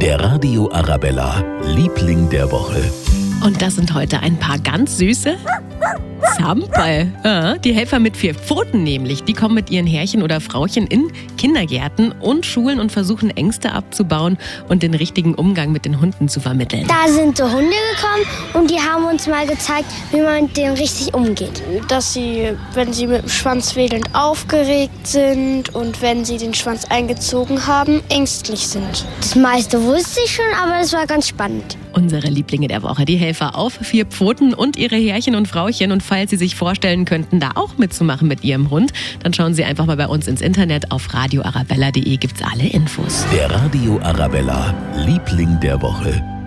Der Radio Arabella, Liebling der Woche. Und das sind heute ein paar ganz süße Zampel. Ja, die Helfer mit vier Pfoten nämlich. Die kommen mit ihren Herrchen oder Frauchen in Kindergärten und Schulen und versuchen Ängste abzubauen und den richtigen Umgang mit den Hunden zu vermitteln. Da sind so Hunde gekommen und die haben uns mal gezeigt, wie man mit denen richtig umgeht. dass sie, wenn sie mit dem Schwanz wedelnd aufgeregt sind und wenn sie den Schwanz eingezogen haben, ängstlich sind. Das meiste wusste ich schon, aber es war ganz spannend. Unsere Lieblinge der Woche, die Helfer auf vier Pfoten und ihre Herrchen und Frauchen. Und falls Sie sich vorstellen könnten, da auch mitzumachen mit Ihrem Hund, dann schauen Sie einfach mal bei uns ins Internet. Auf radioarabella.de gibt's alle Infos. Der Radio Arabella, Liebling der Woche.